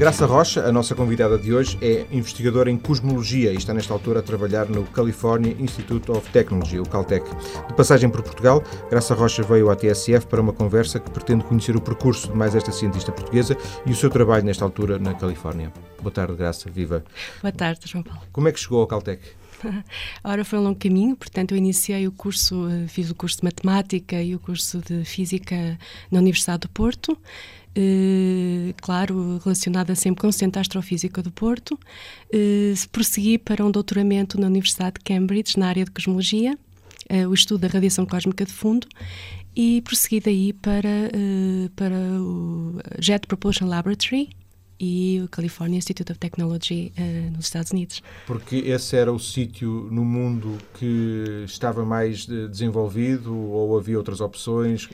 Graça Rocha, a nossa convidada de hoje, é investigadora em cosmologia e está nesta altura a trabalhar no California Institute of Technology, o Caltech. De passagem por Portugal, Graça Rocha veio à TSF para uma conversa que pretende conhecer o percurso de mais esta cientista portuguesa e o seu trabalho nesta altura na Califórnia. Boa tarde, Graça. Viva. Boa tarde, João Paulo. Como é que chegou ao Caltech? Ora, foi um longo caminho, portanto, eu iniciei o curso, eh, fiz o curso de Matemática e o curso de Física na Universidade do Porto. Uh, claro, relacionada sempre com o Centro Astrofísica do Porto. Uh, prossegui para um doutoramento na Universidade de Cambridge, na área de cosmologia, uh, o estudo da radiação cósmica de fundo, e prossegui daí para, para o Jet Propulsion Laboratory, e o California Institute of Technology uh, nos Estados Unidos. Porque esse era o sítio no mundo que estava mais desenvolvido ou havia outras opções?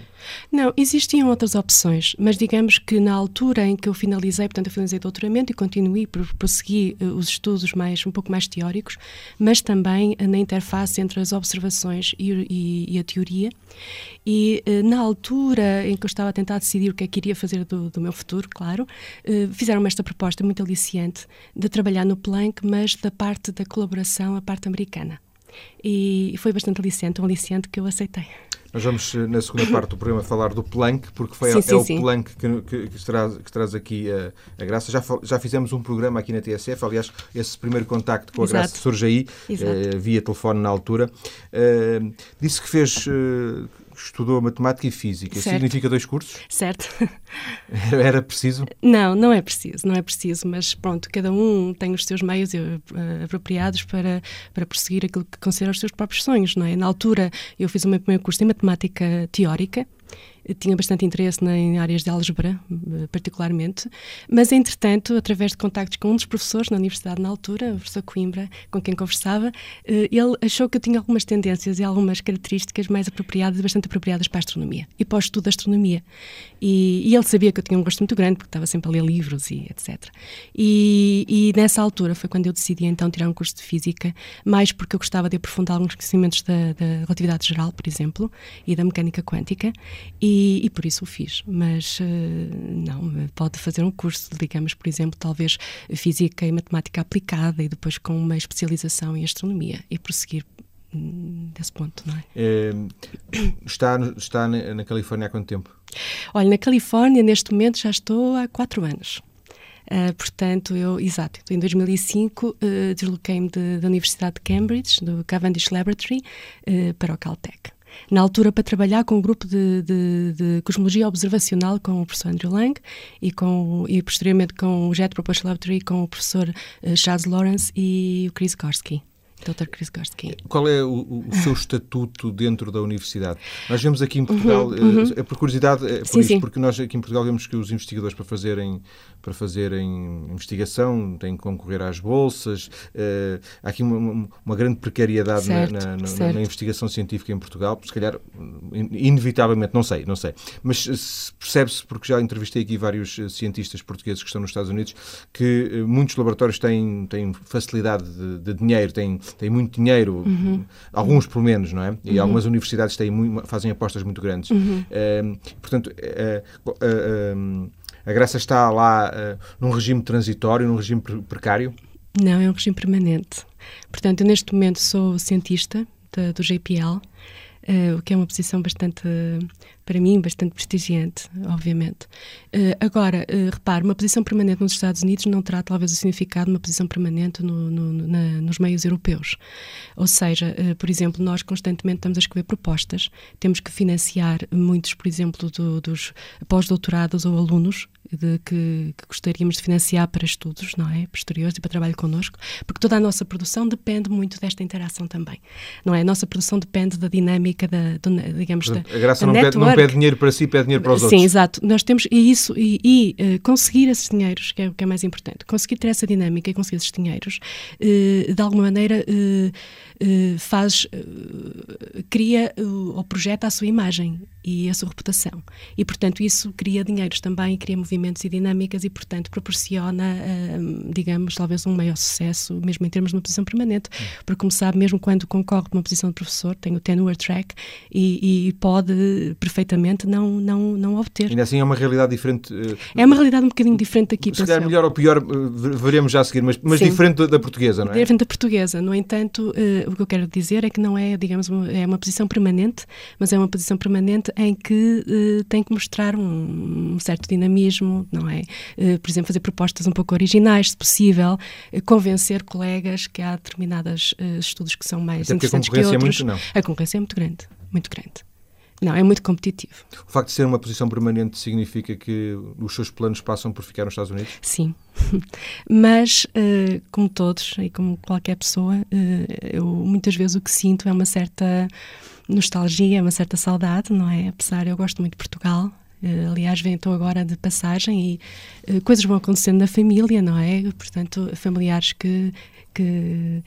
Não, existiam outras opções, mas digamos que na altura em que eu finalizei, portanto, eu finalizei o doutoramento e continuei, prossegui uh, os estudos mais, um pouco mais teóricos, mas também uh, na interface entre as observações e, e, e a teoria. E na altura em que eu estava a tentar decidir o que é que iria fazer do, do meu futuro, claro, fizeram fizeram-me esta proposta muito aliciante de trabalhar no Planck, mas da parte da colaboração, a parte americana. E foi bastante aliciante, um aliciante que eu aceitei. Nós vamos, eh, na segunda parte do programa, falar do Planck, porque foi, sim, é sim, o sim. Planck que, que, que, traz, que traz aqui a, a, Graça. Já, já fizemos um programa aqui na TSF, aliás, esse primeiro contacto com a Exato. Graça surge aí, eh, via telefone na altura. Uh, disse que fez. Uh, estudou matemática e física. Certo. Significa dois cursos? Certo. Era preciso? Não, não é preciso, não é preciso, mas pronto, cada um tem os seus meios uh, apropriados para, para prosseguir aquilo que considera os seus próprios sonhos, não é? Na altura, eu fiz o meu primeiro curso em matemática teórica, tinha bastante interesse em áreas de álgebra, eh, particularmente, mas, entretanto, através de contactos com um dos professores na universidade na altura, o professor Coimbra, com quem conversava, eh, ele achou que eu tinha algumas tendências e algumas características mais apropriadas, bastante apropriadas para a astronomia e para o estudo da astronomia. E, e ele sabia que eu tinha um gosto muito grande, porque estava sempre a ler livros e etc. E, e nessa altura foi quando eu decidi então tirar um curso de Física, mais porque eu gostava de aprofundar alguns conhecimentos da, da relatividade geral, por exemplo, e da mecânica quântica, e e, e, por isso o fiz. Mas uh, não, pode fazer um curso, digamos, por exemplo, talvez física e matemática aplicada e depois com uma especialização em astronomia e prosseguir hum, desse ponto, não é? é está, está na Califórnia há quanto tempo? Olha, na Califórnia, neste momento, já estou há quatro anos. Uh, portanto, eu, exato, em 2005 uh, desloquei-me da Universidade de Cambridge, do Cavendish Laboratory, uh, para o Caltech na altura para trabalhar com um grupo de, de, de cosmologia observacional com o professor Andrew Lang e, com, e posteriormente com o Jet Propulsion Laboratory com o professor uh, Charles Lawrence e o Chris Gorsky. Dr. Chris Gorski. Qual é o, o, seu estatuto dentro da universidade? Nós vemos aqui em Portugal, uhum, uhum. é por curiosidade, é por sim, isso, sim. porque nós aqui em Portugal vemos que os investigadores para fazerem, para fazerem investigação têm que concorrer às bolsas. Uh, há aqui uma, uma grande precariedade certo, na, na, na, investigação científica em Portugal, se calhar, inevitavelmente, não sei, não sei. Mas percebe-se, porque já entrevistei aqui vários cientistas portugueses que estão nos Estados Unidos, que muitos laboratórios têm, têm facilidade de, de dinheiro, têm têm muito dinheiro, uhum. alguns pelo menos, não é? E uhum. algumas universidades têm muito, fazem apostas muito grandes. Uhum. Uh, portanto, uh, uh, a Graça está lá num regime transitório, num regime precário? Não, é um regime permanente. Portanto, eu neste momento sou cientista da, do JPL, o que é uma posição bastante para mim, bastante prestigiante, obviamente. Uh, agora, uh, repare, uma posição permanente nos Estados Unidos não terá talvez o significado de uma posição permanente no, no, na, nos meios europeus. Ou seja, uh, por exemplo, nós constantemente estamos a escrever propostas, temos que financiar muitos, por exemplo, do, dos pós-doutorados ou alunos de que, que, gostaríamos de financiar para estudos, não é? Posteriores e para trabalho connosco, porque toda a nossa produção depende muito desta interação também, não é? A nossa produção depende da dinâmica da, do, digamos, Portanto, da, a graça da não network. Pede, não pede dinheiro para si, pede dinheiro para os Sim, outros. Sim, exato. Nós temos e isso e, e uh, conseguir esses dinheiros, que é o que é mais importante, conseguir ter essa dinâmica e conseguir esses dinheiros, uh, de alguma maneira uh, faz, cria ou projeta a sua imagem e a sua reputação. E, portanto, isso cria dinheiros também, cria movimento movimentos e dinâmicas e, portanto, proporciona, digamos, talvez um maior sucesso, mesmo em termos de uma posição permanente, porque, como sabe, mesmo quando concorre para uma posição de professor, tem o tenure track e, e pode perfeitamente não, não, não obter. Ainda assim é uma realidade diferente. É uma realidade um bocadinho diferente aqui. Se calhar melhor ou pior, veremos já a seguir, mas, mas diferente da, portuguesa, não é? Diferente da portuguesa. No entanto, uh, o que eu quero dizer é que não é, digamos, é uma posição permanente, mas é uma posição permanente em que tem que mostrar um, certo dinamismo, não é? Por exemplo, fazer propostas um pouco originais, se possível, convencer colegas que há determinados estudos que são mais Até interessantes que outros. É muito, não. A concorrência é muito grande, muito grande. Não, é muito competitivo. O facto de ser uma posição permanente significa que os seus planos passam por ficar nos Estados Unidos? Sim. Mas, uh, como todos e como qualquer pessoa, uh, eu muitas vezes o que sinto é uma certa nostalgia, uma certa saudade, não é? Apesar, eu gosto muito de Portugal. Uh, aliás, estou agora de passagem e coisas vão acontecendo na família, não é? Portanto, familiares que, que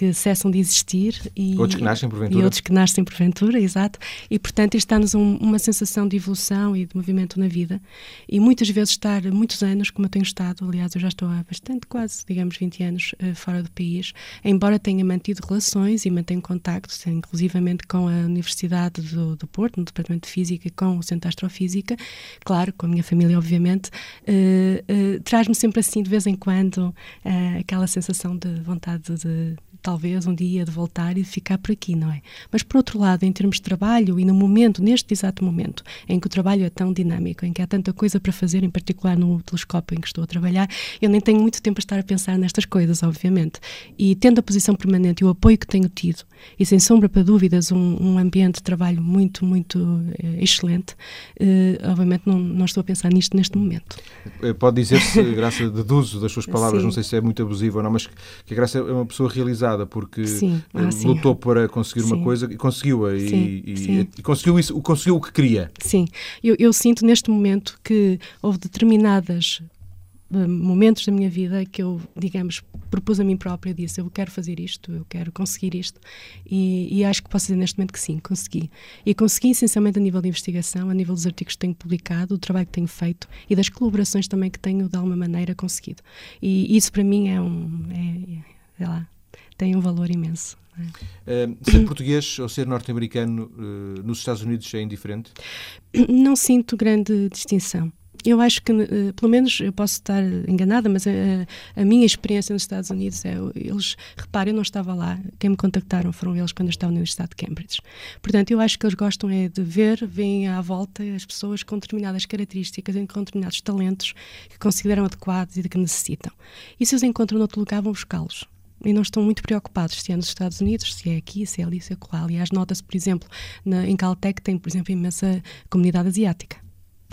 que cessam de existir e outros que nascem porventura. E outros que nascem porventura, exato. E, portanto, isto dá-nos um, uma sensação de evolução e de movimento na vida. E muitas vezes estar muitos anos, como eu tenho estado, aliás, eu já estou há bastante, quase, digamos, 20 anos uh, fora do país, embora tenha mantido relações e mantenho contactos, inclusivamente com a Universidade do, do Porto, no Departamento de Física e com o Centro de Astrofísica, claro, com a minha família, obviamente, uh, uh, traz-me sempre assim, de vez em quando, aquela sensação de vontade de talvez um dia de voltar e de ficar por aqui, não é? Mas por outro lado, em termos de trabalho e no momento, neste exato momento, em que o trabalho é tão dinâmico, em que há tanta coisa para fazer, em particular no telescópio em que estou a trabalhar, eu nem tenho muito tempo a estar a pensar nestas coisas, obviamente. E tendo a posição permanente e o apoio que tenho tido, e sem sombra para dúvidas, um, um ambiente de trabalho muito, muito eh, excelente, eh, obviamente não, não estou a pensar nisto neste momento. Eh, pode dizer-se, Graça, deduzo das suas palavras, sim. não sei se é muito abusivo ou não, mas que a Graça é uma pessoa realizada porque sim. Ah, lutou para conseguir uma coisa e conseguiu-a e, e, e, conseguiu isso, conseguiu o que queria. Sim, eu, eu sinto neste momento que houve determinadas eh, momentos da minha vida que eu, digamos, propus a mim própria, disse, eu quero fazer isto, eu quero conseguir isto, e, e, acho que posso dizer neste momento que sim, consegui. E consegui essencialmente a nível de investigação, a nível dos artigos que tenho publicado, o trabalho que tenho feito e das colaborações também que tenho, de alguma maneira, conseguido. E isso para mim é um, é, é lá, tem um valor imenso. Uh, ser português ou ser norte-americano uh, nos Estados Unidos é indiferente? Não sinto grande distinção. Eu acho que, uh, pelo menos, eu posso estar enganada, mas a, a, minha experiência nos Estados Unidos é. Eles, reparem, eu não estava lá. Quem me contactaram foram eles quando eu estava na Universidade de Cambridge. Portanto, eu acho que eles gostam é de ver, veem à volta as pessoas com determinadas características, com determinados talentos que consideram adequados e de que necessitam. E se os encontram noutro lugar, vão buscá-los e não estão muito preocupados se é nos Estados Unidos, se é aqui, se é ali, se é lá. Aliás, nota-se, por exemplo, na, em Caltech tem, por exemplo, imensa comunidade asiática.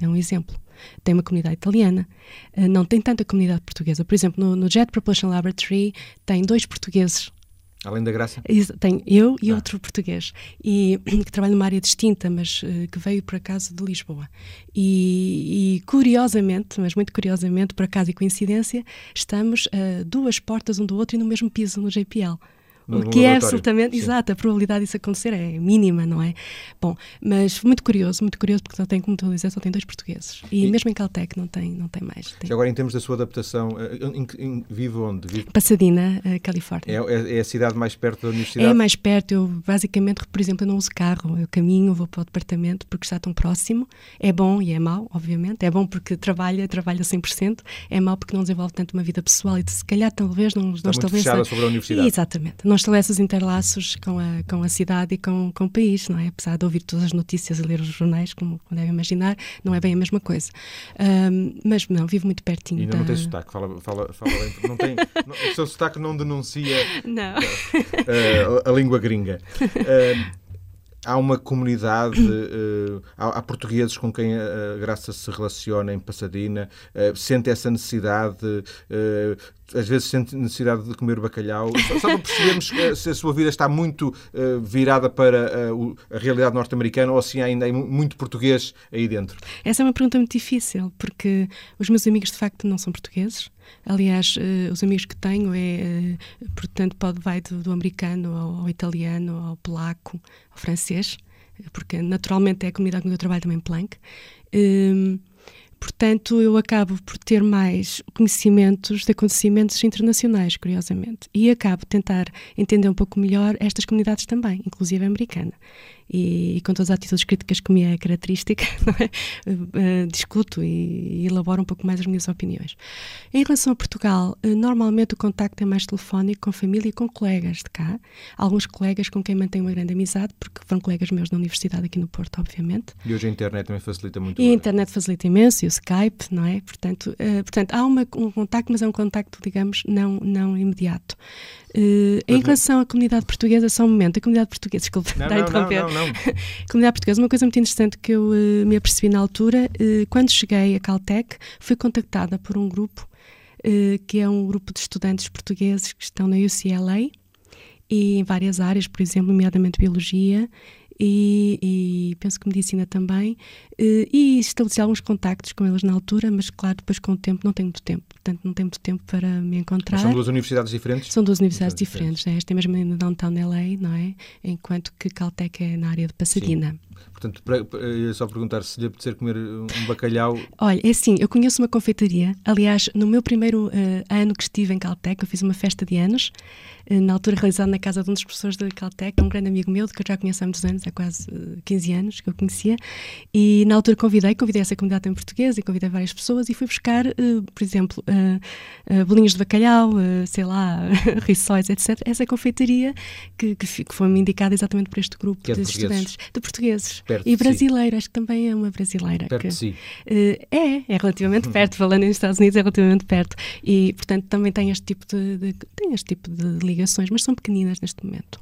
É um exemplo. Tem uma comunidade italiana, eh, não tem tanta comunidade portuguesa. Por exemplo, no, no Jet Propulsion Laboratory tem dois portugueses Além da Graça? Tem eu e ah. outro português, e que trabalha numa área distinta, mas uh, que veio por acaso de Lisboa. E, e, curiosamente, mas muito curiosamente, por acaso e coincidência, estamos a duas portas um do outro e no mesmo piso no JPL no, o que é absolutamente Sim. exato, a probabilidade disso acontecer é mínima, não é? Bom, mas muito curioso, muito curioso, porque só tem, como tu dizes, só tem dois portugueses. E, e, mesmo em Caltech não tem, não tem mais. Tem. Agora, em termos da sua adaptação, eh, em, em, vive onde? Vive... Pasadena, eh, Califórnia. É, é, é, a cidade mais perto da universidade? É mais perto. Eu, basicamente, por exemplo, eu não uso carro. Eu caminho, vou para o departamento porque está tão próximo. É bom e é mau, obviamente. É bom porque trabalha, trabalha 100%. É mau porque não desenvolve tanto uma vida pessoal e se calhar talvez não, está não muito fechada sobre a universidade. Exatamente. Não estabelece os interlaços com a, com a cidade e com, com o país, não é? Apesar de ouvir todas as notícias e ler os jornais, como devem imaginar, não é bem a mesma coisa. Um, mas não, vivo muito pertinho. E ainda da... não tem sotaque, fala, fala, fala não tem, não, o seu sotaque não denuncia não. Uh, a, a, língua gringa. Uh, há uma comunidade, uh, há, há, portugueses com quem a Graça se relaciona em Passadina, uh, sente essa necessidade, uh, às vezes sente necessidade de comer bacalhau. Só para percebermos se a sua vida está muito virada para a realidade norte-americana ou se ainda é muito português aí dentro. Essa é uma pergunta muito difícil, porque os meus amigos de facto não são portugueses. Aliás, uh, os amigos que tenho é, portanto, pode vai do, do americano ao, ao, italiano, ao polaco, ao francês, porque naturalmente é a comunidade com que eu trabalho também Planck. Ehm, Portanto, eu acabo por ter mais conhecimentos de acontecimentos internacionais, curiosamente. E acabo tentar entender um pouco melhor estas comunidades também, inclusive a americana e, e, com todas as atitudes críticas que me é característica, é? Uh, discuto e, e, elaboro um pouco mais as minhas opiniões. Em relação a Portugal, uh, normalmente o contacto é mais telefónico com família e com colegas de cá. Alguns colegas com quem mantenho uma grande amizade, porque foram colegas meus na universidade aqui no Porto, obviamente. E hoje a internet também facilita muito. E a internet facilita imenso, e o Skype, não é? Portanto, uh, portanto há uma, um contacto, mas é um contacto, digamos, não, não imediato. Em relação à comunidade portuguesa, só um momento, a comunidade portuguesa, desculpa, não, não, interromper. Não, não, não. a comunidade portuguesa, uma coisa muito interessante que eu uh, me apercebi na altura, uh, quando cheguei a Caltech, fui contactada por um grupo, que é um grupo de estudantes portugueses que estão na UCLA e em várias áreas, por exemplo, nomeadamente Biologia, e, e, penso que medicina também, eh, e estabeleci alguns contactos com eles na altura, mas claro, depois com o tempo não tenho muito tempo, portanto não tenho muito tempo para me encontrar. Mas são duas universidades diferentes? São duas universidades diferentes, diferentes. É, esta é mesmo na Downtown LA, não é? Enquanto que Caltech é na área de Pasadena. Sim. Portanto, para, para, só perguntar se lhe apetecer comer um bacalhau. Olha, é assim, eu conheço uma confeitaria. Aliás, no meu primeiro uh, ano que estive em Caltech, eu fiz uma festa de anos, uh, na altura realizada na casa de um dos professores da Caltech, um grande amigo meu, que eu já conheço há muitos anos, há quase uh, eh, 15 anos que eu conhecia, e na altura convidei, convidei essa comunidade em português e convidei várias pessoas e fui buscar, por exemplo, bolinhos de bacalhau, sei lá, rissóis, etc. Essa confeitaria que, que, que foi-me indicada exatamente por este grupo é de, de estudantes, de portugueses. Perto e brasileira, si. acho que também é uma brasileira. Perto que, de si. Uh, é, é relativamente perto, falando nos Estados Unidos é relativamente perto. E, portanto, também tem este tipo de, de tem este tipo de ligações, mas são pequeninas neste momento.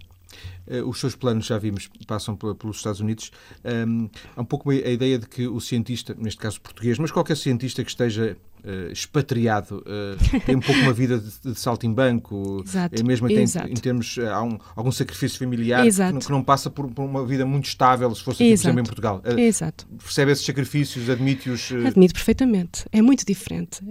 Uh, os seus planos, já vimos, passam pelos Estados Unidos. Um, há um pouco a ideia de que o cientista, neste caso português, mas qualquer cientista que esteja uh, expatriado, uh, tem um pouco uma vida de, de saltimbanco, exato, é mesmo tem, em termos, há um, algum sacrifício familiar que não, que não, passa por, por, uma vida muito estável, se fosse, aqui, por exemplo, em Portugal. exato. Percebe esses sacrifícios, admite-os? Admito perfeitamente. É muito diferente.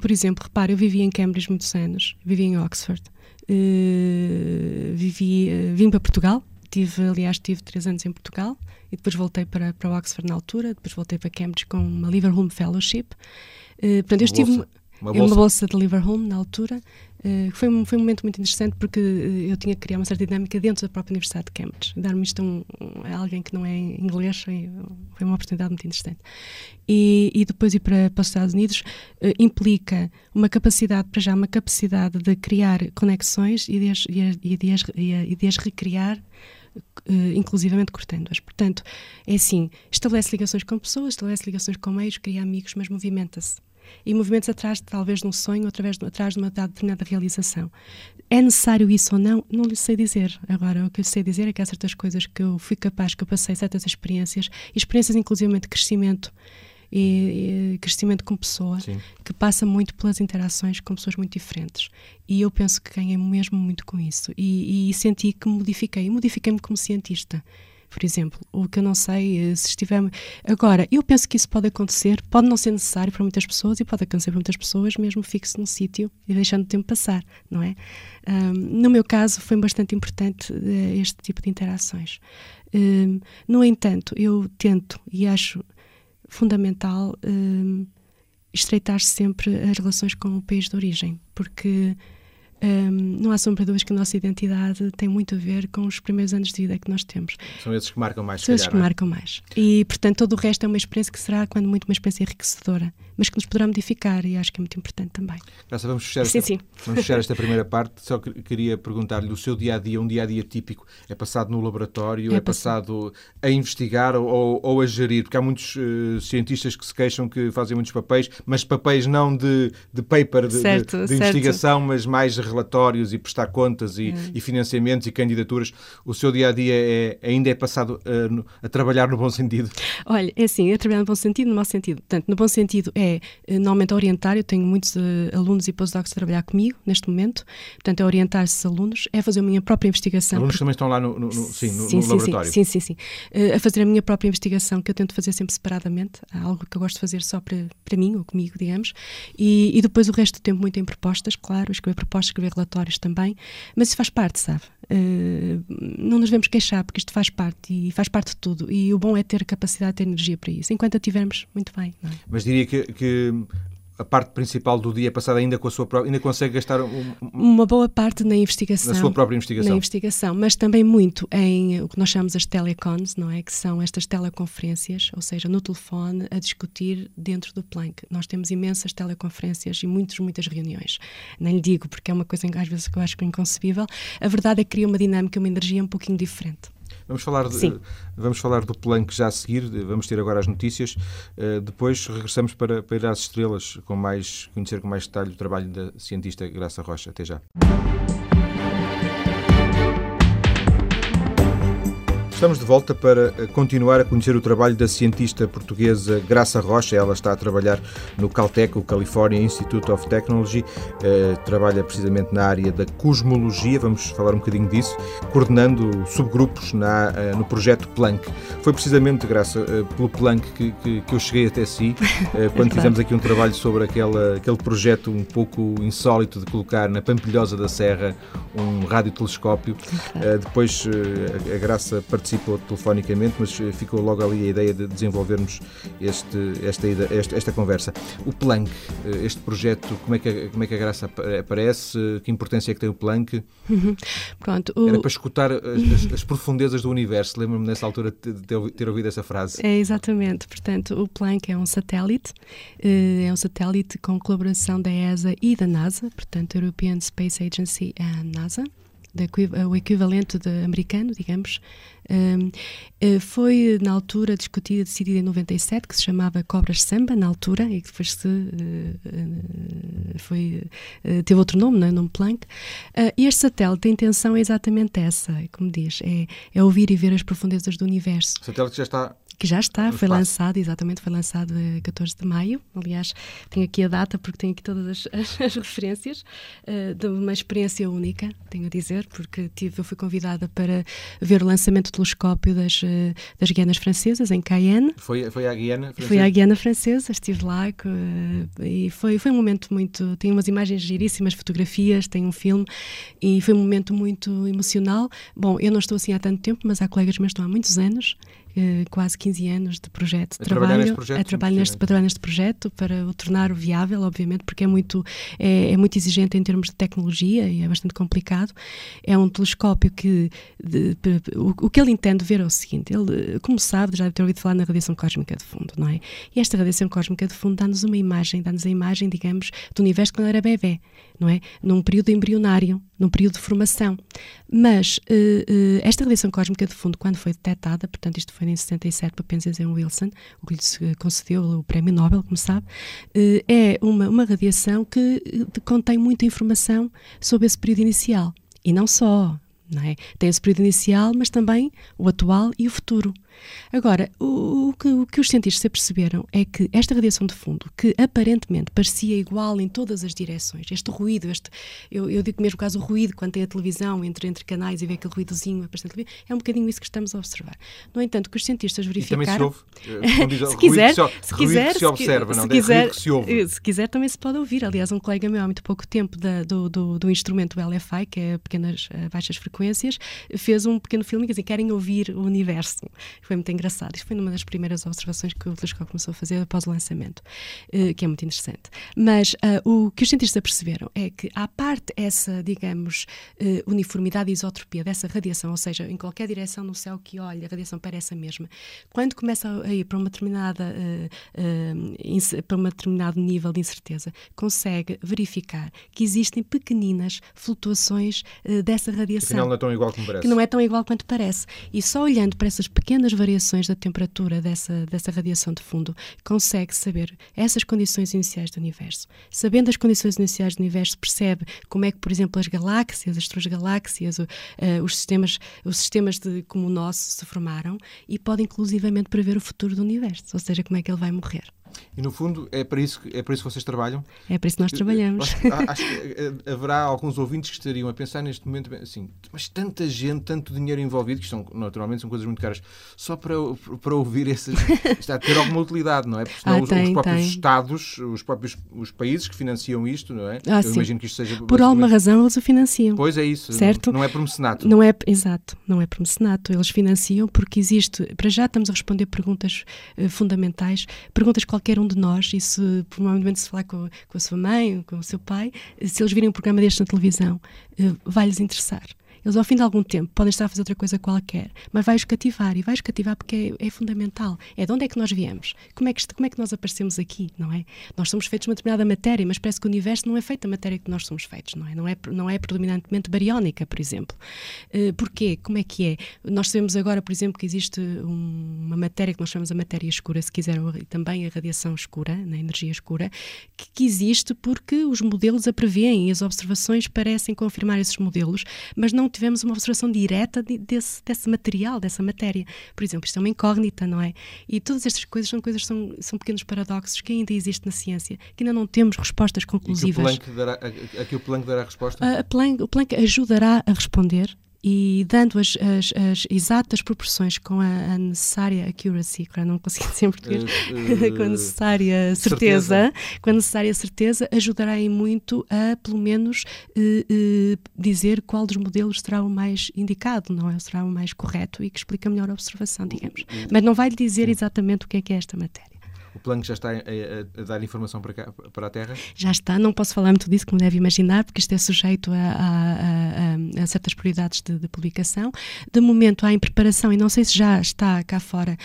por exemplo, repare, eu vivi em Cambridge muitos anos, vivi em Oxford. Uh, vivi, uh, vim para Portugal, tive, aliás, tive três anos em Portugal e depois voltei para, para Oxford na altura, depois voltei para Cambridge com uma Liverpool Fellowship. Uh, portanto, eu estive. Uma bolsa. uma bolsa de Liverpool na altura. Uh, foi, um, foi um momento muito interessante porque uh, eu tinha que criar uma certa dinâmica dentro da própria Universidade de Cambridge. Dar-me isto a, um, a, alguém que não é inglês foi, foi uma oportunidade muito interessante. E, e depois ir para, para os Estados Unidos uh, implica uma capacidade, para já, uma capacidade de criar conexões e de as, e de as, e de as recriar inclusivamente cortando-as. Portanto, é assim, estabelece ligações com pessoas, estabelece ligações com meios, cria amigos, mas movimenta-se e movimentos atrás, talvez, de um sonho, através, atrás de uma determinada realização. É necessário isso ou não? Não lhe sei dizer. Agora, o que eu sei dizer é que há certas coisas que eu fui capaz, que eu passei certas experiências, experiências inclusivamente de crescimento, e, e, crescimento como pessoa, Sim. que passa muito pelas interações com pessoas muito diferentes. E eu penso que ganhei mesmo muito com isso. E, e senti que modifiquei. Modifiquei-me como cientista por exemplo. O que eu não sei, eh, se estiver. Agora, eu penso que isso pode acontecer, pode não ser necessário para muitas pessoas e pode acontecer para muitas pessoas, mesmo fixe num sítio e deixando o tempo passar, não é? Um, no meu caso, foi bastante importante uh, este tipo de interações. Um, no entanto, eu tento e acho fundamental um, estreitar sempre as relações com o país de origem, porque um, não há sombra de dúvidas que a nossa identidade tem muito a ver com os primeiros anos de vida que nós temos. São esses que marcam mais, São esses que é? marcam mais. E, portanto, todo o resto é uma experiência que será, quando muito, uma experiência enriquecedora, mas que nos poderá modificar e acho que é muito importante também. Graça, vamos fechar, sim, esta, sim. Vamos fechar esta primeira parte. Só queria perguntar-lhe: o seu dia a dia, um dia a dia típico, é passado no laboratório, é, é passado a investigar ou, ou, a gerir? Porque há muitos uh, cientistas que se queixam que fazem muitos papéis, mas papéis não de, de paper, de, certo, de, de investigação, mas mais relatórios e prestar contas e, hum. e, financiamentos e candidaturas. O seu dia a dia é, ainda é passado uh, a trabalhar no bom sentido? Olha, é assim, é trabalhar no bom sentido, no mau sentido. Portanto, no bom sentido é eh, normalmente orientar, eu tenho muitos uh, alunos e postdocs a trabalhar comigo neste momento, portanto, é orientar esses alunos, é fazer a minha própria investigação. Alunos porque... também estão lá no, no, no sim, no, sim, no sim, laboratório? Sim, sim, sim. Uh, a fazer a minha própria investigação, que eu tento fazer sempre separadamente, algo que eu gosto de fazer só para, para mim ou comigo, digamos, e, e depois o resto do tempo muito em propostas, claro, escrever propostas, escrever relatórios também, mas isso faz parte, sabe? Uh, não nos devemos queixar, porque isto faz parte e faz parte de tudo. E o bom é ter capacidade, ter energia para isso. Enquanto a tivermos, muito bem. É? Mas diria que, que a parte principal do dia passada ainda com a sua própria, ainda consegue gastar um, uma boa parte na investigação, na sua própria investigação, na investigação, mas também muito em o que nós chamamos as telecons, não é, que são estas teleconferências, ou seja, no telefone a discutir dentro do Planck. Nós temos imensas teleconferências e muitas muitas reuniões. Nem lhe digo porque é uma coisa às vezes que eu acho que é inconcebível. A verdade é que cria uma dinâmica, uma energia um pouquinho diferente. Vamos falar, de, vamos falar do Planck já a seguir, vamos ter agora as notícias. Uh, depois regressamos para, para ir às estrelas, com mais, conhecer com mais detalhe o trabalho da cientista Graça Rocha. Até já. Estamos de volta para eh, continuar a conhecer o trabalho da cientista portuguesa Graça Rocha. Ela está a trabalhar no Caltech, o California Institute of Technology. Uh, trabalha precisamente na área da cosmologia, vamos falar um bocadinho disso, coordenando subgrupos na, uh, no projeto Planck. Foi precisamente, Graça, pelo Planck que, que, que, eu cheguei até si, quando fizemos aqui um trabalho sobre aquela, aquele projeto um pouco insólito de colocar na Pampilhosa da Serra um radiotelescópio. depois a Graça participou participou telefonicamente, mas eh, ficou logo ali a ideia de desenvolvermos este, esta, esta, esta conversa. O Planck, eh, este projeto, como é que a, como é que a Graça aparece? Que importância é que tem o Planck? Uhum. Pronto, o... Era para escutar as, as profundezas do universo. Lembro-me nessa altura de ter, ter ouvido essa frase. É, exatamente. Portanto, o Planck é um satélite, eh, é um satélite com colaboração da ESA e da NASA, portanto, European Space Agency e a NASA o equivalente de americano, digamos, um, eh, foi na altura discutida, decidida em 97, que se chamava Cobras Samba, na altura, e que depois se, uh, foi, teve outro nome, não é? nome Planck. Uh, este satélite, a intenção é exatamente essa, como diz, é, é ouvir e ver as profundezas do universo. O satélite já está que já está, foi lançado, exatamente, foi lançado a 14 de maio. Aliás, tenho aqui a data porque tenho aqui todas as, as, as referências uh, de uma experiência única, tenho a dizer, porque tive, eu fui convidada para ver o lançamento do telescópio das, uh, das Guianas Francesas, em Cayenne. Foi, foi à Guiana Francesa? Foi à Guiana Francesa, estive lá uh, e foi, foi um momento muito. Tem umas imagens giríssimas, fotografias, tem um filme e foi um momento muito emocional. Bom, eu não estou assim há tanto tempo, mas há colegas meus que estão há muitos anos quase 15 anos de projeto de trabalho. Neste projeto, a trabalho neste, trabalhar neste projeto, para o tornar viável, obviamente, porque é muito, é, é, muito exigente em termos de tecnologia e é bastante complicado. É um telescópio que, de, de, o, o, que ele entende ver é o seguinte, ele, como sabe, já deve ter ouvido falar na radiação cósmica de fundo, não é? E esta radiação cósmica de fundo dá-nos uma imagem, dá-nos a imagem, digamos, do universo quando era bebê, não é? Num período embrionário, num período de formação. Mas uh, uh, esta radiação cósmica de fundo, quando foi detectada, portanto isto foi em 77 para Penzias Wilson, o que lhe concedeu o Prémio Nobel, como sabe, uh, é uma, uma radiação que contém muita informação sobre esse período inicial. E não só, não é? Tem esse período inicial, mas também o atual e o futuro. Agora, o, o, que, o, que, os cientistas perceberam é que esta radiação de fundo, que aparentemente parecia igual em todas as direções, este ruído, este, eu, eu digo mesmo caso o ruído, quando tem a televisão entre, entre canais e vê aquele ruídozinho é um bocadinho isso que estamos a observar. No entanto, que os cientistas verificaram... E também se ouve, eh, se quiser, se, se quiser, se observa, não, se quiser, que se ouve. Eh, se quiser também se pode ouvir. Aliás, um colega meu há muito pouco tempo da, do, do, do, instrumento LFI, que é pequenas uh, baixas frequências, fez um pequeno filme, quer dizer, querem ouvir o universo foi muito engraçado. Isto foi uma das primeiras observações que o telescópio começou a fazer após o lançamento, uh, que é muito interessante. Mas uh, o que os cientistas perceberam é que, à parte essa, digamos, uh, uniformidade e isotropia dessa radiação, ou seja, em qualquer direção no céu que olha, a radiação parece a mesma, quando começa a ir para uma determinada para um determinado nível de incerteza, consegue verificar que existem pequeninas flutuações dessa radiação. Que não é tão igual como parece. Que não é tão igual quanto parece. E só olhando para essas pequenas variações da temperatura dessa, dessa radiação de fundo, consegue saber essas condições iniciais do universo. Sabendo as condições iniciais do universo, percebe como é que, por exemplo, as galáxias, as suas galáxias, uh, os sistemas, os sistemas de, como o nosso se formaram e pode inclusivamente prever o futuro do universo, ou seja, como é que ele vai morrer. E no fundo é para isso que, é para isso que vocês trabalham? É para isso que nós trabalhamos. Acho, que eh, haverá alguns ouvintes que estariam a pensar neste momento assim, mas tanta gente, tanto dinheiro envolvido, que são, naturalmente são coisas muito caras, só para, para ouvir essas. Está a ter alguma utilidade, não é? Porque senão ah, os, tem, os, próprios tem. Estados, os próprios os países que financiam isto, não é? Ah, Eu sim. imagino que isto seja. Por alguma razão eles o financiam. Pois é isso. Certo? Não, é por mecenato. Não é, exato, não é por mecenato. Eles financiam porque existe. Para já estamos a responder perguntas uh, fundamentais, perguntas qualquer um de nós, e se provavelmente se falar com, com a sua mãe, com o seu pai, se eles virem um programa deste na televisão, uh, vai-lhes interessar eles ao fim de algum tempo podem estar a fazer outra coisa qualquer, mas vai-os cativar e vai-os cativar porque é, é, fundamental. É de onde é que nós viemos? Como é que, como é que nós aparecemos aqui, não é? Nós somos feitos de uma determinada matéria, mas parece que o universo não é feito da matéria que nós somos feitos, não é? Não é, não é predominantemente bariónica, por exemplo. Uh, porquê? Como é que é? Nós sabemos agora, por exemplo, que existe um, uma matéria que nós chamamos a matéria escura, se quiserem, e também a radiação escura, a energia escura, que, que existe porque os modelos a prevêem e as observações parecem confirmar esses modelos, mas não tivemos uma observação direta de, desse, desse material, dessa matéria. Por exemplo, isto é uma incógnita, não é? E todas estas coisas são coisas são, são pequenos paradoxos que ainda existem na ciência, que ainda não temos respostas conclusivas. E que o Planck dará, a, a que o Planck dará a resposta? A, a Planck, o Planck ajudará a responder e dando as, as, as, exatas proporções com a, a, necessária accuracy, agora não consigo dizer em português, uh, uh, com a necessária certeza, certeza, com a necessária certeza, ajudará em muito a, pelo menos, uh, dizer qual dos modelos será o mais indicado, não é? Será o mais correto e que explica melhor a observação, digamos. Mas não vai lhe dizer exatamente o que é que é esta matéria. O plano já está a, a, a, dar informação para, cá, para a Terra? Já está, não posso falar muito disso, como deve imaginar, porque isto é sujeito a, a certas prioridades de, de, publicação. De momento há em preparação, e não sei se já está cá fora,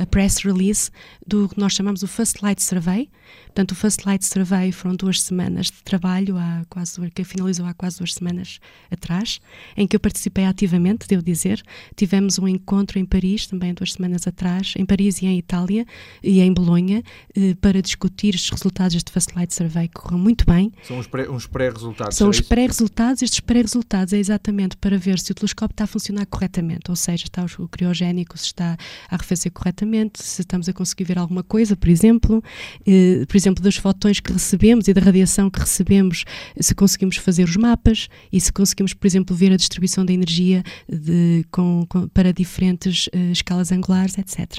a press release do que nós chamamos o First Light Survey. Portanto, o First Light Survey foram duas semanas de trabalho, há quase, que finalizou há quase duas semanas atrás, em que eu participei ativamente, devo dizer. Tivemos um encontro em Paris, também duas semanas atrás, em Paris e em Itália, e em Bolonha eh, para discutir os resultados deste Fast Light Survey que correu muito bem. São uns pré-resultados. São os pré-resultados. Estes pré-resultados é exatamente para ver se o telescópio está a funcionar corretamente, ou seja, está o criogénico, se está a arrefecer corretamente, se estamos a conseguir ver alguma coisa, por exemplo, eh, por exemplo, dos fotões que recebemos e da radiação que recebemos, se conseguimos fazer os mapas e se conseguimos, por exemplo, ver a distribuição da energia de, com, com, para diferentes uh, escalas angulares, etc.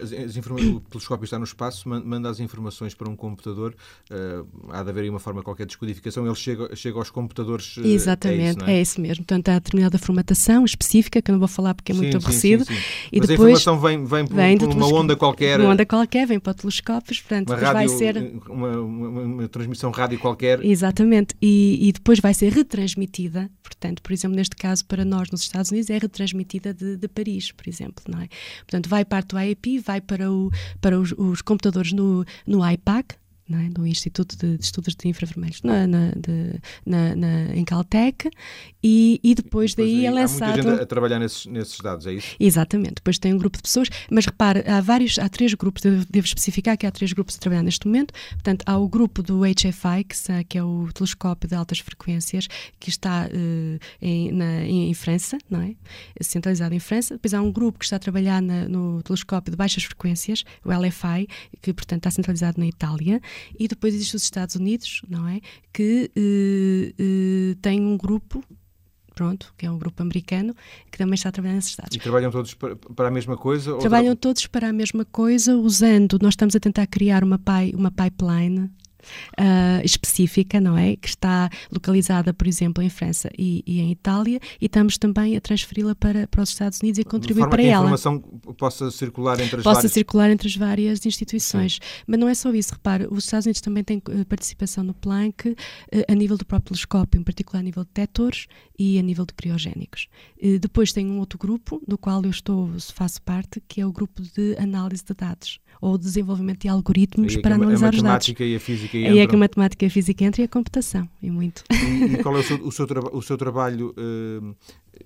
As, as o telescópio está no espaço, manda as informações para um computador, uh, há de haver aí uma forma qualquer de descodificação, ele chega, chega aos computadores. Uh, Exatamente, é isso, é? é isso, mesmo. Portanto, há determinada formatação específica, que eu não vou falar porque é muito sim, aborrecido. Sim, sim, e Mas depois, a informação vem, vem, por, vem por uma onda qualquer. Uma onda qualquer, vem para telescópios, portanto, uma rádio, vai ser. Uma, uma, uma, transmissão rádio qualquer. Exatamente, e, e depois vai ser retransmitida, portanto, por exemplo, neste caso, para nós nos Estados Unidos, é retransmitida de, de Paris, por exemplo, não é? Portanto, vai parte do IAP, vai para, o, para os, os computadores no, no IPAC, é? no Instituto de, de, Estudos de Infravermelhos na, na, de, na, na, em Caltech e, e depois, depois daí é lançado... Há muita gente a trabalhar nesses, nesses dados, é isso? Exatamente, depois tem um grupo de pessoas, mas repare, há vários, há três grupos, eu devo especificar que há três grupos a trabalhar neste momento, portanto há o grupo do HFI, que, que é o telescópio de altas frequências, que está uh, em, na, em, em, França, não é? Centralizado em França, depois há um grupo que está a trabalhar no telescópio de baixas frequências, o LFI, que portanto está centralizado na Itália, e depois existem os Estados Unidos, não é? Que uh, uh, tem um grupo pronto, que é um grupo americano, que também está a trabalhar nesses dados. E trabalham todos para, a mesma coisa? Trabalham todos para a mesma coisa, usando, nós estamos a tentar criar uma, pi, uma pipeline uh, específica, não é? Que está localizada, por exemplo, em França e, e em Itália, e estamos também a transferi-la para, para os Estados Unidos e a contribuir para que ela. a informação possa circular entre as possa várias... circular entre as várias instituições. Sim. Mas não é só isso, repare, os Estados Unidos também têm eh, participação no Planck uh, a nível do próprio telescópio, em particular a nível de detectores e a nível de criogénicos. Uh, depois tem um outro grupo, do qual eu estou, faço parte, que é o grupo de análise de dados ou desenvolvimento de algoritmos para analisar os dados. A matemática e a física Aí é que a matemática e a física entram e a computação, e muito. E, e qual é o seu, o seu, o seu trabalho uh,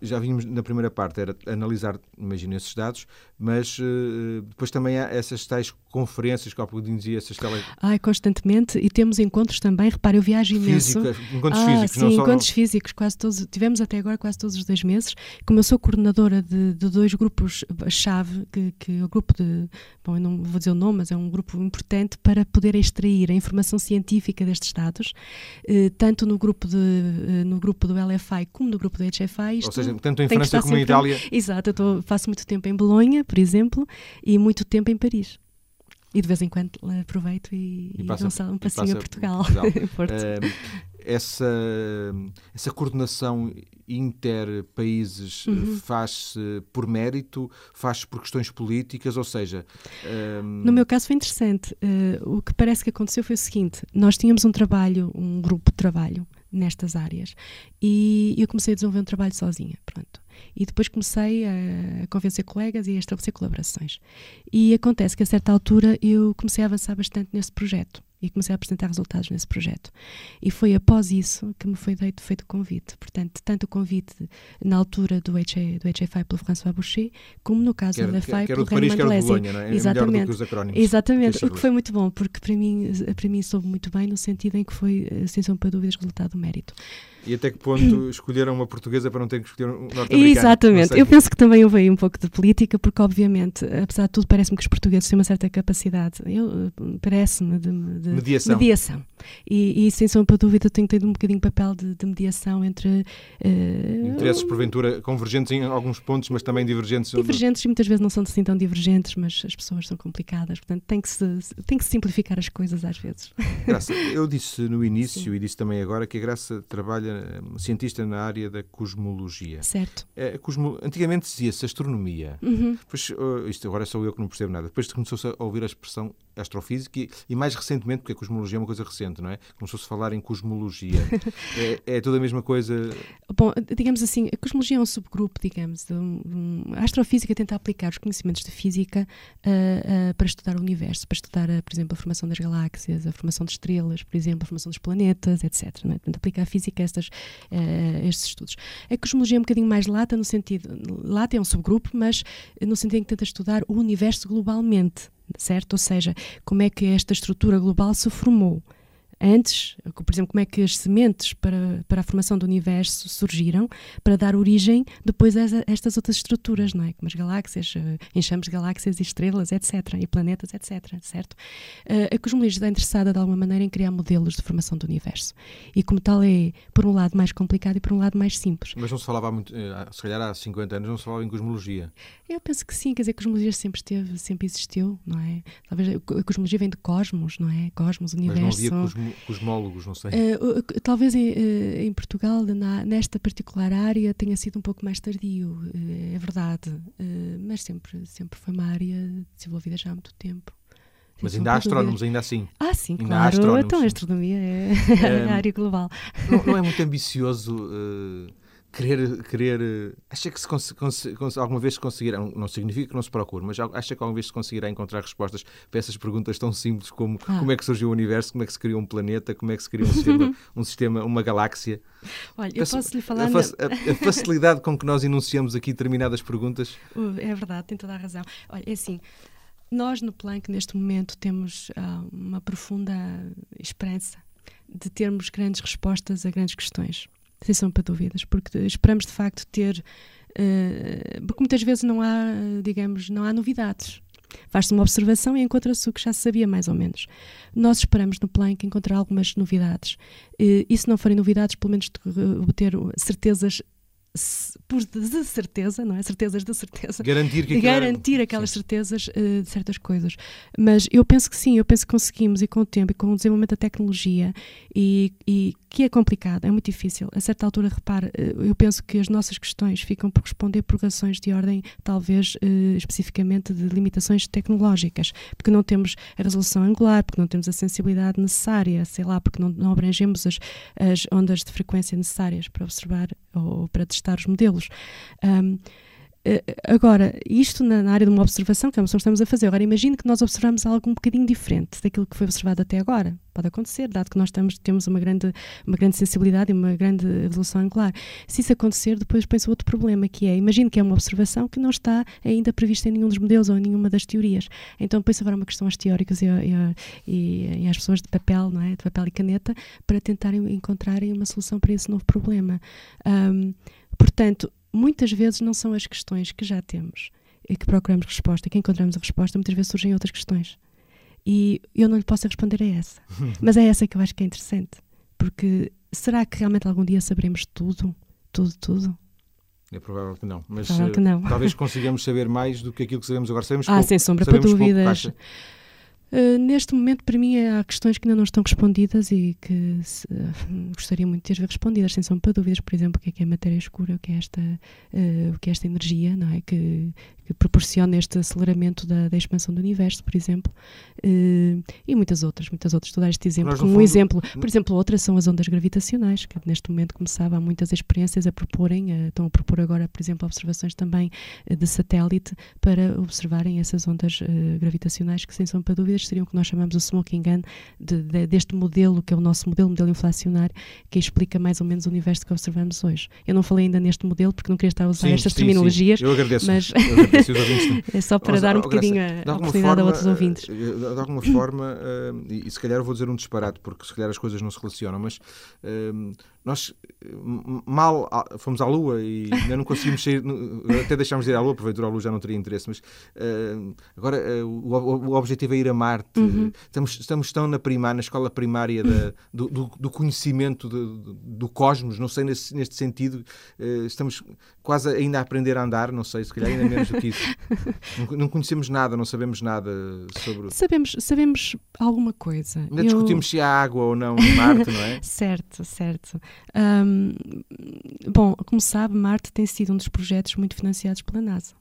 já vimos na primeira parte, era analisar, imagino, esses dados, mas uh, depois também há essas tais conferências que há pouco dizia, essas tele... Ai, constantemente, e temos encontros também, repare, eu viajo imenso. Física, encontros ah, físicos, sim, não só... encontros físicos, quase todos, tivemos até agora quase todos os dois meses, como eu sou coordenadora de, de dois grupos-chave, que, que o grupo de, bom, eu não vou dizer o nome, mas é um grupo importante para poder extrair a informação científica destes dados, eh, tanto no grupo, de, eh, no grupo do LFI como no grupo do HFI. Isto seja, tanto em França como em Itália. Exato, eu tô, faço muito tempo em Bolonha, por exemplo, e muito tempo em Paris. E de vez em quando aproveito e, e, passa, e dou um passinho a Portugal. Portugal. essa, essa coordenação inter-países uhum. faz-se por mérito, faz-se por questões políticas, ou seja... Um... No meu caso foi interessante. Uh, o que parece que aconteceu foi o seguinte, nós tínhamos um trabalho, um grupo de trabalho nestas áreas e eu comecei a desenvolver um trabalho sozinha, pronto. E depois comecei a, convencer colegas e a estabelecer colaborações. E acontece que a certa altura eu comecei a avançar bastante nesse projeto e comecei a apresentar resultados nesse projeto. E foi após isso que me foi feito, feito o convite. Portanto, tanto o convite na altura do, HA, do HFI pelo François Boucher, como no caso do LFI pelo Reino Mandelesi. É? Exatamente. Exatamente. O que foi muito bom, porque para mim, para mim soube muito bem no sentido em que foi, sem sombra para dúvidas, resultado do mérito. E até que ponto escolheram uma portuguesa para não ter que escolher um norte-americano? Exatamente. Eu penso que também houve aí um pouco de política, porque obviamente, apesar de tudo, parece-me que os portugueses têm uma certa capacidade, parece-me, de, de, mediação. mediação. E, e sem sombra para dúvida tenho tido um bocadinho de papel de, de mediação entre... Uh, Interesses, porventura, convergentes em alguns pontos, mas também divergentes. Divergentes, e muitas vezes não são assim tão divergentes, mas as pessoas são complicadas, portanto tem que se, tem que se simplificar as coisas às vezes. Graça, eu disse no início Sim. e disse também agora que a Graça trabalha trabalha, cientista na área da cosmologia. Certo. É, cosmo... Antigamente dizia-se astronomia. Uhum. Depois, uh, isto agora sou eu que não percebo nada. Depois começou-se a ouvir a expressão astrofísica e, e, mais recentemente, porque a cosmologia é uma coisa recente, não é? Começou-se a falar em cosmologia. é, é toda a mesma coisa? Bom, digamos assim, a cosmologia é um subgrupo, digamos. De um, a astrofísica tenta aplicar os conhecimentos de física uh, uh, para estudar o universo, para estudar, uh, por exemplo, a formação das galáxias, a formação de estrelas, por exemplo, a formação dos planetas, etc. Não é? Portanto, aplicar a física a estas, estes estudos. A cosmologia é um bocadinho mais lata, no sentido. Lata é um subgrupo, mas no sentido em que tenta estudar o universo globalmente certo? Ou seja, como é que esta estrutura global se formou antes, por exemplo, como é que as sementes para, para a formação do universo surgiram para dar origem depois a estas outras estruturas, não é? Como as galáxias, eh, enxames de galáxias e estrelas, etc. E planetas, etc. Certo? Eh, a cosmologia está interessada de alguma maneira em criar modelos de formação do universo. E como tal é, por um lado, mais complicado e por um lado mais simples. Mas não se falava muito, eh, se calhar há 50 anos não se falava em cosmologia. Eu penso que sim, quer dizer, a cosmologia sempre esteve, sempre existiu, não é? Talvez a cosmologia vem de cosmos, não é? Cosmos, universo. Mas não havia cosmo cosmólogos, não sei. Uh, talvez em, uh, em Portugal, na, nesta particular área, tenha sido um pouco mais tardio, uh, é verdade, mas sempre, sempre foi uma área desenvolvida já há muito tempo. Mas ainda há astrónomos, ainda assim. Ah, sim, ainda claro. Então a astronomia é, é a área global. Não, não, é muito ambicioso querer, querer acha que se cons, cons, cons, alguma vez se conseguirá, não significa que não se procure, mas acha que alguma vez se conseguirá encontrar respostas para essas perguntas tão simples como ah. como é que surgiu o universo, como é que se criou um planeta, como é que se criou um sistema, um sistema uma galáxia? Olha, eu posso lhe falar... A, a, a, facilidade com que nós enunciamos aqui determinadas perguntas... Uh, é verdade, tem toda a razão. Olha, é assim, nós no Planck neste momento temos uh, uma profunda esperança de termos grandes respostas a grandes questões sem sombra para dúvidas, porque esperamos de facto ter. Uh, porque muitas vezes não há, digamos, não há novidades. Faz-se uma observação e encontra-se o que já se sabia mais ou menos. Nós esperamos no Planck encontrar algumas novidades. Uh, e se não forem novidades, pelo menos obter certezas por de certeza, não é? Certezas de certeza. Garantir, que Garantir aquelas sim. certezas uh, de certas coisas. Mas eu penso que sim, eu penso que conseguimos e com o tempo e com o desenvolvimento da tecnologia e, e que é complicado, é muito difícil. A certa altura, repare, uh, eu penso que as nossas questões ficam por responder por razões de ordem, talvez uh, especificamente de limitações tecnológicas, porque não temos a resolução angular, porque não temos a sensibilidade necessária, sei lá, porque não, não abrangemos as, as ondas de frequência necessárias para observar ou para testar os modelos. Um, Uh, agora, isto na, na, área de uma observação, que é uma que estamos a fazer. Agora, imagine que nós observamos algo um bocadinho diferente daquilo que foi observado até agora. Pode acontecer, dado que nós estamos, temos uma grande, uma grande sensibilidade e uma grande evolução angular. Se isso acontecer, depois pensa outro problema, que é, imagine que é uma observação que não está ainda prevista em nenhum dos modelos ou em nenhuma das teorias. Então, pensa agora uma questão aos teóricos e, e, e, às pessoas de papel, não é? de papel e caneta, para tentarem encontrarem uma solução para esse novo problema. Um, portanto, muitas vezes não são as questões que já temos e que procuramos resposta, que encontramos a resposta, muitas vezes surgem outras questões. E eu não lhe posso responder a essa. Mas é essa que eu acho que é interessante. Porque será que realmente algum dia saberemos tudo? Tudo, tudo? É provável que não. Mas provável que não. talvez consigamos saber mais do que aquilo que sabemos agora. Sabemos ah, pouco, sem sombra, para dúvidas. Uh, neste momento, para mim, há questões que ainda não estão respondidas e que se, uh, gostaria muito de ter respondidas, sem sombra para dúvidas, por exemplo, o que é, que é matéria escura, o que é esta, uh, o que é esta energia, não é? Que, que proporciona este aceleramento da, da, expansão do universo, por exemplo, e muitas outras, muitas outras. Estou a dar este exemplo como um exemplo. Por exemplo, outras são as ondas gravitacionais, que neste momento, como sabe, há muitas experiências a proporem, uh, estão a propor agora, por exemplo, observações também de satélite para observarem essas ondas gravitacionais, que sem sombra para dúvidas seriam o que nós chamamos o smoking gun, de, de, deste modelo, que é o nosso modelo, modelo inflacionário, que explica mais ou menos o universo que observamos hoje. Eu não falei ainda neste modelo, porque não queria estar a usar sim, estas sim, terminologias. Sim. Eu agradeço. Mas... Eu agradeço. É só para dar um bocadinho a oportunidade forma, a outros ouvintes. Eh, de alguma forma, uh, e, e se calhar eu vou dizer um disparate, porque se calhar as coisas não se relacionam, mas uh, nós mal fomos à Lua e ainda não conseguimos sair, até deixámos de ir à Lua, porventura a Lua já não teria interesse, mas uh, agora uh, o, o, objetivo é ir a Marte. Uhum. Estamos, estamos tão na primária, na escola primária da, do, do, do, conhecimento do, do, cosmos, não sei nesse, neste sentido, uh, estamos quase ainda a aprender a andar, não sei, se calhar ainda menos do que isso. não, não, conhecemos nada, não sabemos nada sobre. Sabemos, sabemos alguma coisa. Ainda Eu... discutimos se há água ou não em Marte, não é? certo, certo. Um, bom, como sabe, Marte tem sido um dos projetos muito financiados pela NASA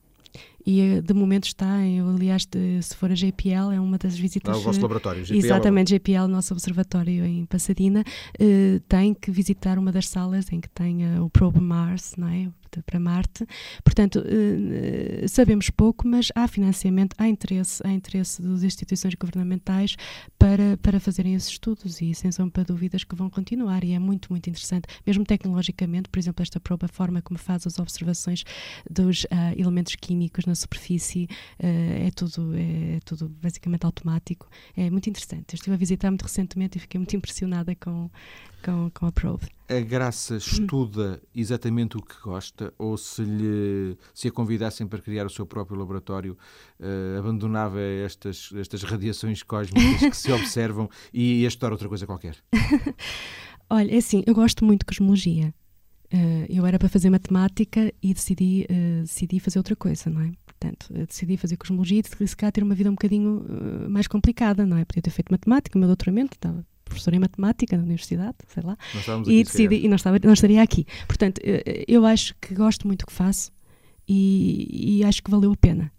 e eh, de momento está, em, aliás, de, se for a JPL, é uma das visitas. O vosso laboratório, JPL. Exatamente, JPL, nosso observatório em Pasadena, uh, tem que visitar uma das salas em que tem uh, o Probe Mars, não é? Para Marte. Portanto, uh, sabemos pouco, mas há financiamento, há interesse, há interesse das instituições governamentais para, para fazerem esses estudos e, sem sombra para dúvidas, que vão continuar. E é muito, muito interessante, mesmo tecnologicamente, por exemplo, esta probe, a forma como faz as observações dos elementos químicos na superfície, uh, é, tudo, é, é, tudo basicamente automático. É muito interessante. Eu estive a visitar muito recentemente e fiquei muito impressionada com, com, com a Probe. A Graça estuda exatamente o que gosta ou se, lhe, se a convidassem para criar o seu próprio laboratório, uh, abandonava estas, estas radiações cósmicas que se observam e ia estudar outra coisa qualquer? Olha, é assim, eu gosto muito de cosmologia. Uh, eu era para fazer matemática e decidi, uh, decidi fazer outra coisa, não é? Portanto, decidi fazer cosmologia e decidi se calhar ter uma vida um bocadinho uh, mais complicada, não é? Podia ter feito matemática, o meu doutoramento, estava professora em matemática na universidade, sei lá, e decidi, e não, estava, não estaria aqui. Portanto, eu acho que gosto muito do que faço e, e acho que valeu a pena.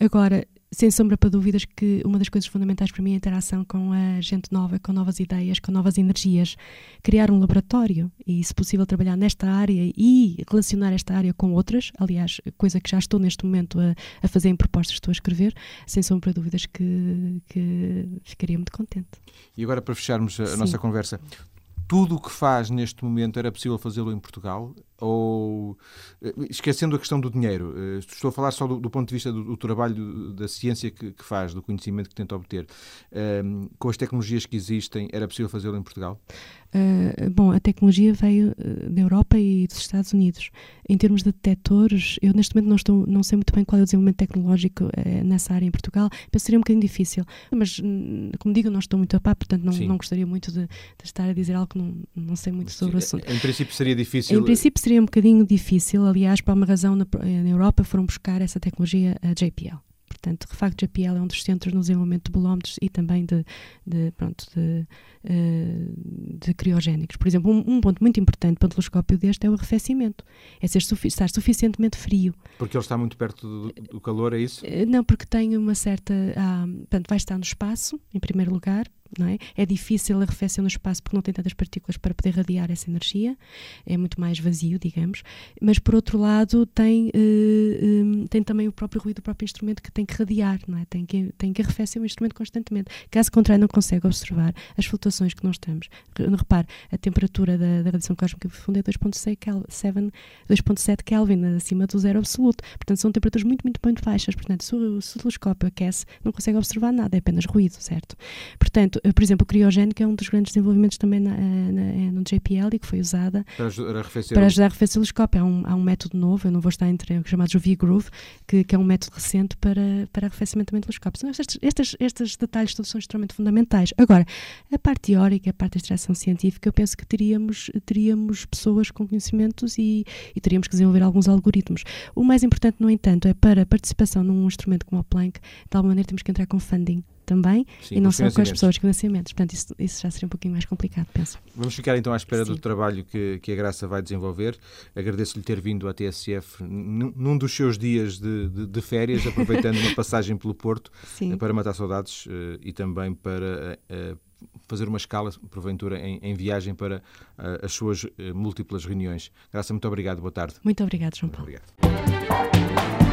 agora, sem sombra para dúvidas que uma das coisas fundamentais para mim é a interação com a gente nova, com novas ideias, com novas energias. Criar um laboratório e, se possível, trabalhar nesta área e relacionar esta área com outras, aliás, coisa que já estou neste momento a, a fazer em propostas, estou a escrever, sem sombra para dúvidas que, que ficaria muito contente. E agora, para fecharmos a, a nossa conversa, tudo o que faz neste momento era possível fazê-lo em Portugal? Ou, eh, esquecendo a questão do dinheiro, eh, estou a falar só do, do ponto de vista do, do trabalho da ciência que, que, faz, do conhecimento que tenta obter, um, ehm, com as tecnologias que existem, era possível fazê-lo em Portugal? Uh, bom, a tecnologia veio da Europa e dos Estados Unidos. Em termos de detectores, eu neste momento não, estou, não sei muito bem qual é o desenvolvimento tecnológico nessa área em Portugal, penso que seria um bocadinho difícil. Mas, hum, como digo, não estou muito a par, portanto não, não gostaria muito de, de, estar a dizer algo que não, não sei muito sobre o assunto. Em princípio seria difícil. Em princípio seria um bocadinho difícil, aliás, por uma razão na, na Europa foram buscar essa tecnologia a JPL. Portanto, de facto, JPL é um dos centros no desenvolvimento de bolómetros e também de, de pronto, de, uh, de criogénicos. Por exemplo, um, um, ponto muito importante para um telescópio deste é o arrefecimento. É ser sufi estar suficientemente frio. Porque ele está muito perto do, do calor, é isso? Uh, não, porque tem uma certa... Uh, portanto, vai estar no espaço, em primeiro lugar, não é? É difícil arrefecer no espaço porque não tem tantas partículas para poder radiar essa energia, é muito mais vazio, digamos, mas por outro lado tem, uh, um, tem também o próprio ruído do próprio instrumento que tem que radiar, não é? Tem que, tem que arrefecer o instrumento constantemente. Caso contrário, não consegue observar as flutuações que nós estamos. Repare, a temperatura da, da radiação cósmica profunda é 2.7 Kelvin, acima do zero absoluto. Portanto, são temperaturas muito, muito, muito baixas. Portanto, se o, se o telescópio aquece, não consegue observar nada, é apenas ruído, certo? Portanto, por exemplo, o criogénico é um dos grandes desenvolvimentos também na, na, é no JPL e que foi usada para ajudar a arrefecer, para ajudar a arrefecer o telescópio. Há um, há um método novo, eu não vou estar entre chamados V-Groove, que, que, é um método recente para, para arrefecimento também do telescópio. Então, estes, estes, estes detalhes todos são extremamente fundamentais. Agora, a parte teórica, a parte da extração científica, eu penso que teríamos, teríamos pessoas com conhecimentos e, e teríamos que desenvolver alguns algoritmos. O mais importante, no entanto, é para a participação num instrumento como o Planck, de alguma maneira temos que entrar com funding também Sim, e não só com as pessoas, financiamentos. Portanto, isso, isso, já seria um pouquinho mais complicado, penso. Vamos ficar então à espera Sim. do trabalho que, que a Graça vai desenvolver. Agradeço-lhe ter vindo à TSF num dos seus dias de, de, de férias, aproveitando uma passagem pelo Porto Sim. para matar saudades uh, e também para uh, fazer uma escala, porventura, em, em viagem para uh, as suas múltiplas reuniões. Graça, muito obrigado. Boa tarde. Muito obrigado, João Paulo. Muito obrigado.